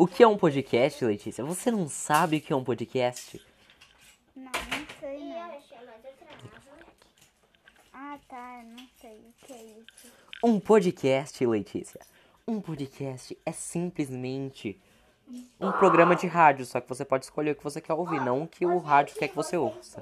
O que é um podcast, Letícia? Você não sabe o que é um podcast? Não, não sei não. Ah, tá, não sei o que é isso. Um podcast, Letícia. Um podcast é simplesmente um programa de rádio, só que você pode escolher o que você quer ouvir, não o que o rádio quer que você ouça.